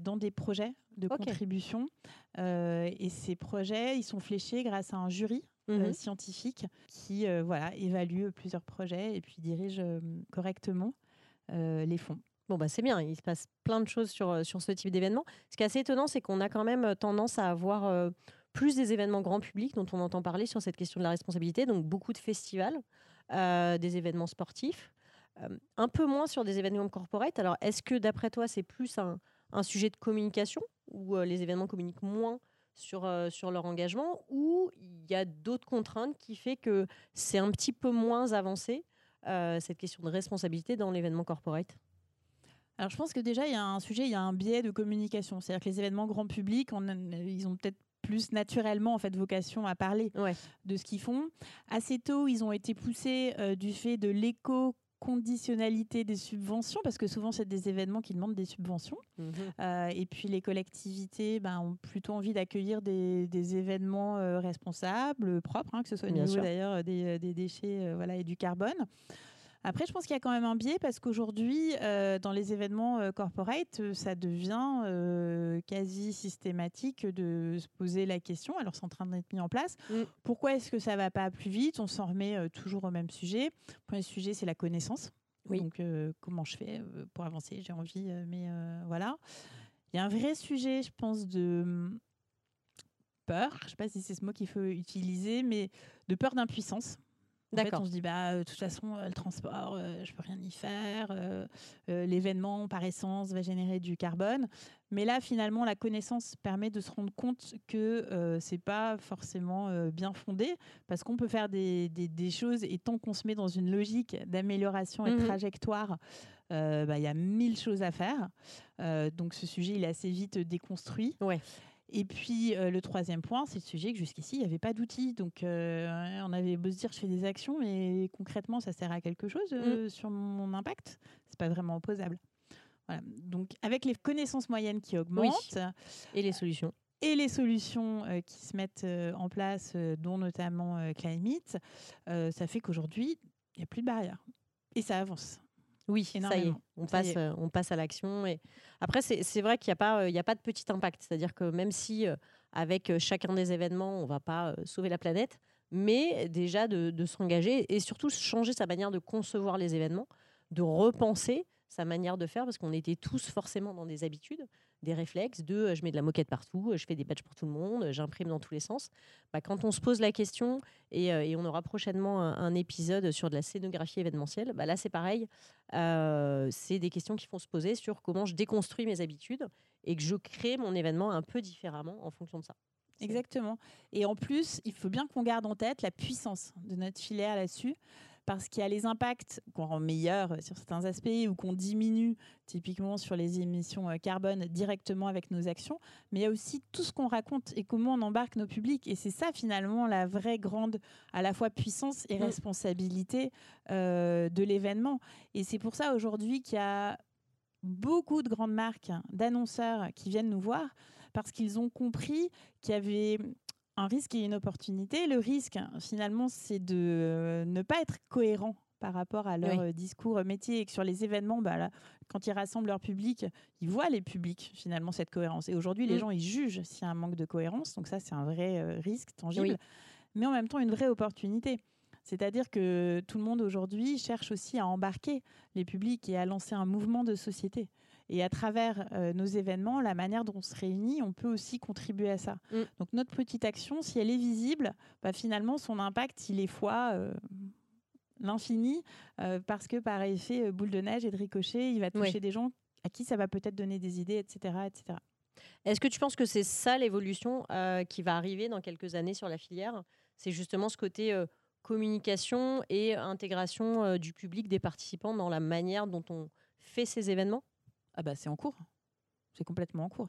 dans des projets de contribution. et ces projets, ils sont fléchés grâce à un jury euh, mhm. scientifique qui euh, voilà, évalue plusieurs projets et puis dirige euh, correctement les fonds. Bon, bah, c'est bien, il se passe plein de choses sur, sur ce type d'événement. Ce qui est assez étonnant, c'est qu'on a quand même tendance à avoir plus des événements grand public dont on entend parler sur cette question de la responsabilité, donc beaucoup de festivals, des événements sportifs, un peu moins sur des événements corporate. Alors, est-ce que d'après toi, c'est plus un, un, sujet de communication où les événements communiquent moins sur, euh, sur leur engagement ou il y a d'autres contraintes qui fait que c'est un petit peu moins avancé, euh, cette question de responsabilité dans l'événement corporate? Alors je pense que déjà il y a un sujet, il y a un biais de communication, c'est-à-dire que les événements grand public, on, ils ont peut-être plus naturellement en fait vocation à parler de ce qu'ils font. Assez tôt, ils ont été poussés euh, du fait de l'écho conditionnalité des subventions, parce que souvent c'est des événements qui demandent des subventions. Mhm. Euh, et puis les collectivités ben, ont plutôt envie d'accueillir des, événements euh, responsables, propres, hein, que ce soit au niveau d'ailleurs des, des, déchets euh, voilà, et du carbone. Après, je pense qu'il y a quand même un biais parce qu'aujourd'hui, euh, dans les événements euh, corporate, euh, ça devient quasi systématique de se poser la question. Alors, c'est en train d'être mis en place. Mm. Pourquoi est-ce que ça va pas plus vite? On s'en remet toujours au même sujet. Le premier sujet, c'est la connaissance. Donc, comment je fais pour avancer? J'ai envie, mais voilà. Il y a un vrai sujet, je pense, de hum, peur. Je ne sais pas si c'est ce mot qu'il faut utiliser, mais de peur d'impuissance. En fait, on se dit, bah, de toute façon, le transport, je peux rien y faire. L'événement, par essence, va générer du carbone. Mais là, finalement, la connaissance permet de se rendre compte que ce c'est pas forcément bien fondé, parce qu'on peut faire des, des, choses et tant qu'on se met dans une logique d'amélioration et de mmh trajectoire, bah, il y a mille choses à faire. donc, ce sujet, il est assez vite déconstruit. Ouais. Et puis euh, le troisième point, c'est le sujet que jusqu'ici, il n'y avait pas d'outils. Donc euh, on avait beau se dire je fais des actions, mais concrètement, ça sert à quelque chose euh, mm. sur mon impact? C'est pas vraiment opposable. Voilà. Donc avec les connaissances moyennes qui augmentent. Et les solutions. Et les solutions qui se mettent en place, dont notamment Climate, ça fait qu'aujourd'hui, il n'y a plus de barrières. Et ça avance. Oui, ça y est, on, passe, euh, on passe à l'action. Et... Après, c'est vrai qu'il n'y a, pas, euh, il a pas de petit impact. C'est-à-dire que même si, euh, avec chacun des événements, on ne va pas sauver la planète, mais déjà de, de s'engager et surtout changer sa manière de concevoir les événements, de repenser sa manière de faire, parce qu'on était tous forcément dans des habitudes des réflexes de euh, je mets de la moquette partout, euh, je fais des badges pour tout le monde, euh, j'imprime dans tous les sens. Bah, quand on se pose la question, et, on aura prochainement un, épisode sur de la scénographie événementielle, bah, là c'est pareil, c'est des questions qui font se poser sur comment je déconstruis mes habitudes et que je crée mon événement un peu différemment en fonction de ça. Exactement. Et en plus, il faut bien qu'on garde en tête la puissance de notre filière là-dessus parce qu'il y a les impacts qu'on rend meilleurs sur certains aspects ou qu'on diminue typiquement sur les émissions euh, carbone directement avec nos actions, mais il y a aussi tout ce qu'on raconte et comment on embarque nos publics. Et c'est ça finalement la vraie grande à la fois puissance et mm. responsabilité euh, de l'événement. Et c'est pour ça aujourd'hui qu'il y a beaucoup de grandes marques d'annonceurs qui viennent nous voir parce qu'ils ont compris qu'il y avait un risque et une opportunité. Le risque, finalement, c'est de euh, ne pas être cohérent par rapport à leur euh, discours métier et que sur les événements, bah, quand ils rassemblent leur public, ils voient les publics finalement cette cohérence. Et aujourd'hui, les mm. gens, ils jugent s'il y a un manque de cohérence. Donc ça, c'est un vrai euh, risque tangible, mais en même temps une vraie opportunité. C'est-à-dire que tout le monde aujourd'hui cherche aussi à embarquer les publics et à lancer un mouvement de société. Et à travers euh, nos événements, la manière dont on se réunit, on peut aussi contribuer à ça. Mm. Donc notre petite action, si elle est visible, bah, finalement, son impact, il est fois euh, l'infini, euh, parce que par effet boule de neige et de ricochet, il va toucher des gens à qui ça va peut-être donner des idées, etc. etc. Est-ce que tu penses que c'est ça l'évolution qui va arriver dans quelques années sur la filière? C'est justement ce côté communication et intégration du public, des participants dans la manière dont on fait ces événements? Ah bah c'est en cours. C'est complètement en cours.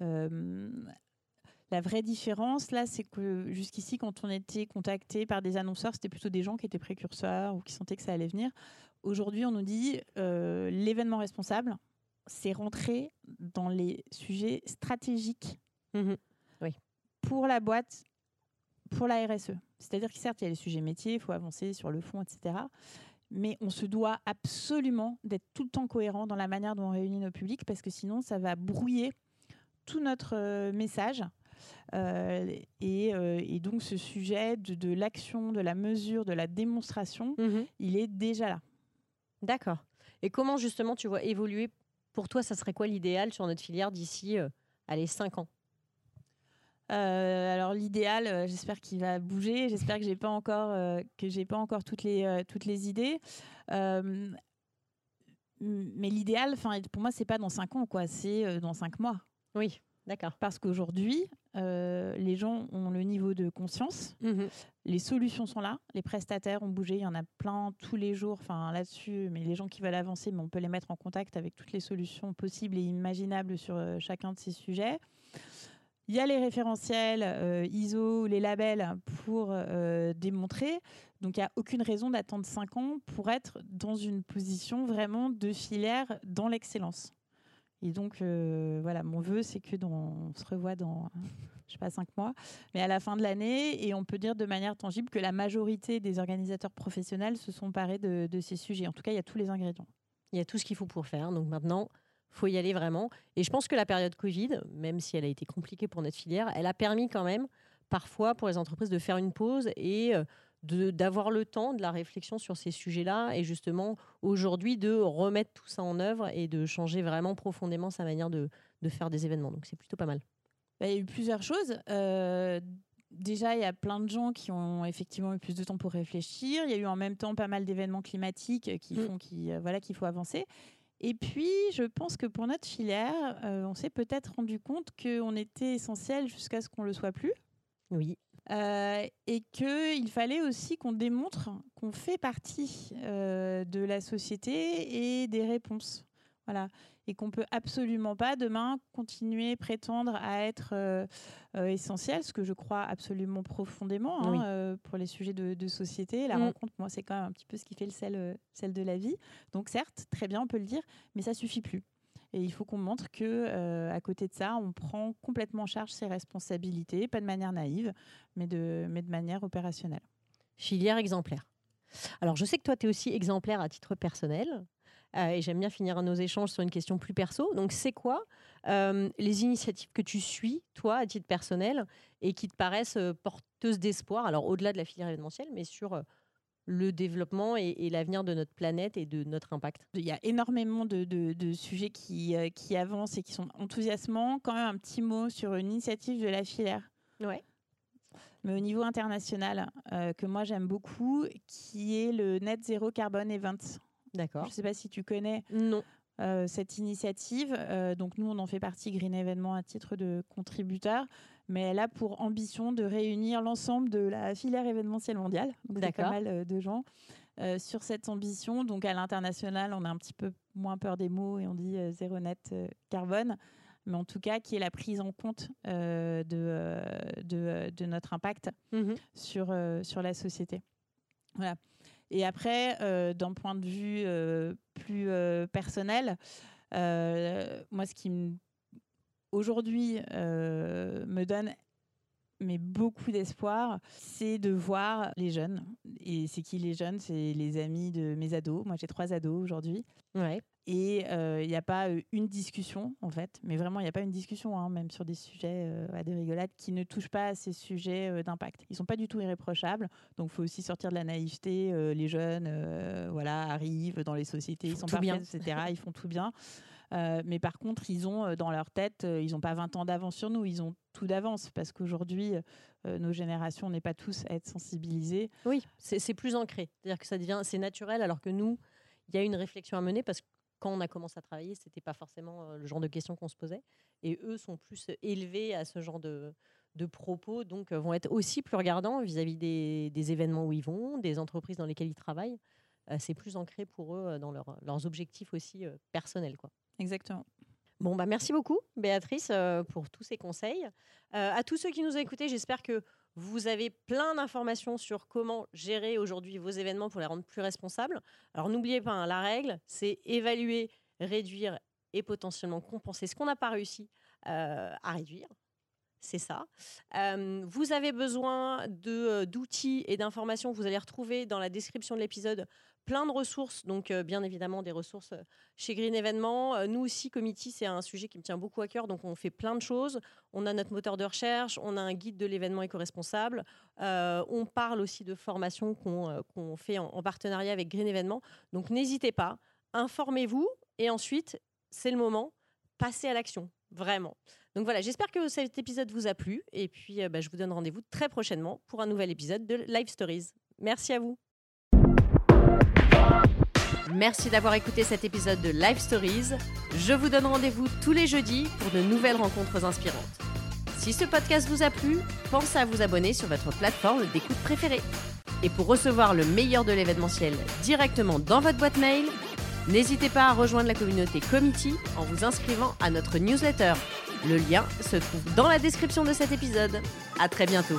la vraie différence, là, c'est que jusqu'ici, quand on était contacté par des annonceurs, c'était plutôt des gens qui étaient précurseurs ou qui sentaient que ça allait venir. Aujourd'hui, on nous dit euh, l'événement responsable, c'est rentrer dans les sujets stratégiques mmh oui. pour la boîte, pour la RSE. C'est-à-dire que certes, il y a les sujets métiers, il faut avancer sur le fond, etc mais on se doit absolument d'être tout le temps cohérent dans la manière dont on réunit nos publics parce que sinon ça va brouiller tout notre euh, message. Euh, euh, et, donc ce sujet de, l'action, de la mesure, de la démonstration, mhm. il est déjà là. D'accord. Et comment justement tu vois évoluer? Pour toi, ça serait quoi l'idéal sur notre filière d'ici, allez, 5 ans? Euh, alors l'idéal, euh, j'espère qu'il va bouger. J'espère que j'ai pas encore euh, que j'ai pas encore toutes les toutes les idées. mais l'idéal, enfin pour moi, c'est pas dans cinq ans, quoi. C'est dans cinq mois. Oui, d'accord. Parce qu'aujourd'hui, les gens ont le niveau de conscience. Mmh les solutions sont là. Les prestataires ont bougé. Il y en a plein tous les jours. Enfin là-dessus, mais les gens qui veulent avancer, mais on peut les mettre en contact avec toutes les solutions possibles et imaginables sur chacun de ces sujets. Il y a les référentiels euh, ISO, les labels pour euh, démontrer. Donc, il n'y a aucune raison d'attendre 5 ans pour être dans une position vraiment de filière dans l'excellence. Et donc, euh, voilà, mon vœu, c'est que on se revoit dans, je sais pas, 5 mois, mais à la fin de l'année, et on peut dire de manière tangible que la majorité des organisateurs professionnels se sont parés de, de ces sujets. En tout cas, il y a tous les ingrédients. Il y a tout ce qu'il faut pour faire. Donc maintenant, faut y aller vraiment. Et je pense que la période Covid, même si elle a été compliquée pour notre filière, elle a permis quand même parfois pour les entreprises de faire une pause et euh, d'avoir le temps de la réflexion sur ces sujets-là et justement aujourd'hui de remettre tout ça en œuvre et de changer vraiment profondément sa manière de, de faire des événements. Donc c'est plutôt pas mal. Bah, il y a eu plusieurs choses. Euh, déjà, il y a plein de gens qui ont effectivement eu plus de temps pour réfléchir. Il y a eu en même temps pas mal d'événements climatiques qui mm. font qu'il euh, voilà, qu'il faut avancer. Et puis, je pense que pour notre filière, euh, on s'est peut-être rendu compte qu'on était essentiel jusqu'à ce qu'on le soit plus. Oui. Euh, et qu'il fallait aussi qu'on démontre qu'on fait partie euh, de la société et des réponses. Voilà. Et qu'on peut absolument pas demain continuer prétendre à être euh, essentiel, ce que je crois absolument profondément hein, pour les sujets de, société. La mm. rencontre, moi, c'est quand même un petit peu ce qui fait le sel, sel de la vie. Donc certes, très bien, on peut le dire, mais ça suffit plus. Et il faut qu'on montre que, euh, à côté de ça, on prend complètement en charge ses responsabilités, pas de manière naïve, mais de, mais de manière opérationnelle. Filière exemplaire. Alors, je sais que toi, tu es aussi exemplaire à titre personnel. Euh, et j'aime bien finir nos échanges sur une question plus perso. Donc, c'est quoi euh, les initiatives que tu suis, toi, à titre personnel, et qui te paraissent porteuses d'espoir? Alors, au-delà de la filière événementielle, mais sur le développement et, l'avenir de notre planète et de notre impact Il y a énormément de, sujets qui, euh, qui, avancent et qui sont enthousiasmants. Quand même un petit mot sur une initiative de la filière. Ouais. Mais au niveau international, euh, que moi j'aime beaucoup, qui est le Net Zero Carbone Event. D'accord. Je ne sais pas si tu connais. Non. Euh, cette initiative. donc nous, on en fait partie Green Événement à titre de contributeur mais elle a pour ambition de réunir l'ensemble de la filière événementielle mondiale, donc pas mal euh, de gens. Euh, sur cette ambition. Donc à l'international, on a un petit peu moins peur des mots et on dit euh, zéro net carbone, mais en tout cas qui est la prise en compte de, de, notre impact mmh sur, sur la société. Voilà. Et après, d'un point de vue plus personnel, moi ce qui aujourd'hui euh, me donne mais beaucoup d'espoir, c'est de voir les jeunes. Et c'est qui les jeunes? C'est les amis de mes ados. Moi, j'ai trois ados aujourd'hui. Ouais. Et il euh, n'y a pas euh, une discussion, en fait, mais vraiment, il n'y a pas une discussion, hein, même sur des sujets à des rigolades, qui ne touchent pas à ces sujets d'impact. Ils ne sont pas du tout irréprochables, donc il faut aussi sortir de la naïveté. les jeunes voilà, arrivent dans les sociétés, ils, sont parfaits, bien. etc. Ils font tout bien. Euh, mais par contre, ils ont euh, dans leur tête, euh, ils n'ont pas 20 ans d'avance sur nous, ils ont tout d'avance parce qu'aujourd'hui, nos générations n'est pas tous à être sensibilisées. Oui, c'est plus ancré. C'est-à-dire que ça devient, c'est naturel, alors que nous, il y a une réflexion à mener parce que quand on a commencé à travailler, c'était pas forcément le genre de questions qu'on se posait. Et eux sont plus élevés à ce genre de, propos, donc vont être aussi plus regardants vis-à-vis des, des, événements où ils vont, des entreprises dans lesquelles ils travaillent. c'est plus ancré pour eux dans leurs objectifs aussi personnels. Quoi. Exactement. Bon, bah merci beaucoup, Béatrice, euh, pour tous ces conseils. Euh, à tous ceux qui nous ont écoutés, j'espère que vous avez plein d'informations sur comment gérer aujourd'hui vos événements pour les rendre plus responsables. Alors n'oubliez pas, hein, la règle, c'est évaluer, réduire et potentiellement compenser ce qu'on n'a pas réussi euh, à réduire. C'est ça. vous avez besoin d'outils et d'informations vous allez retrouver dans la description de l'épisode plein de ressources, donc bien évidemment des ressources chez Green Événement. Nous aussi, Committee, c'est un sujet qui me tient beaucoup à cœur, donc on fait plein de choses. On a notre moteur de recherche, on a un guide de l'événement éco-responsable, on parle aussi de formation qu'on fait en, partenariat avec Green Événement. Donc n'hésitez pas, informez-vous et ensuite, c'est le moment, passez à l'action, vraiment. Donc voilà, j'espère que cet épisode vous a plu et puis bah, je vous donne rendez-vous très prochainement pour un nouvel épisode de Live Stories. Merci à vous. Merci d'avoir écouté cet épisode de Live Stories. Je vous donne rendez-vous tous les jeudis pour de nouvelles rencontres inspirantes. Si ce podcast vous a plu, pensez à vous abonner sur votre plateforme d'écoute préférée. Et pour recevoir le meilleur de l'événementiel directement dans votre boîte mail, n'hésitez pas à rejoindre la communauté Committee en vous inscrivant à notre newsletter. Le lien se trouve dans la description de cet épisode. À très bientôt.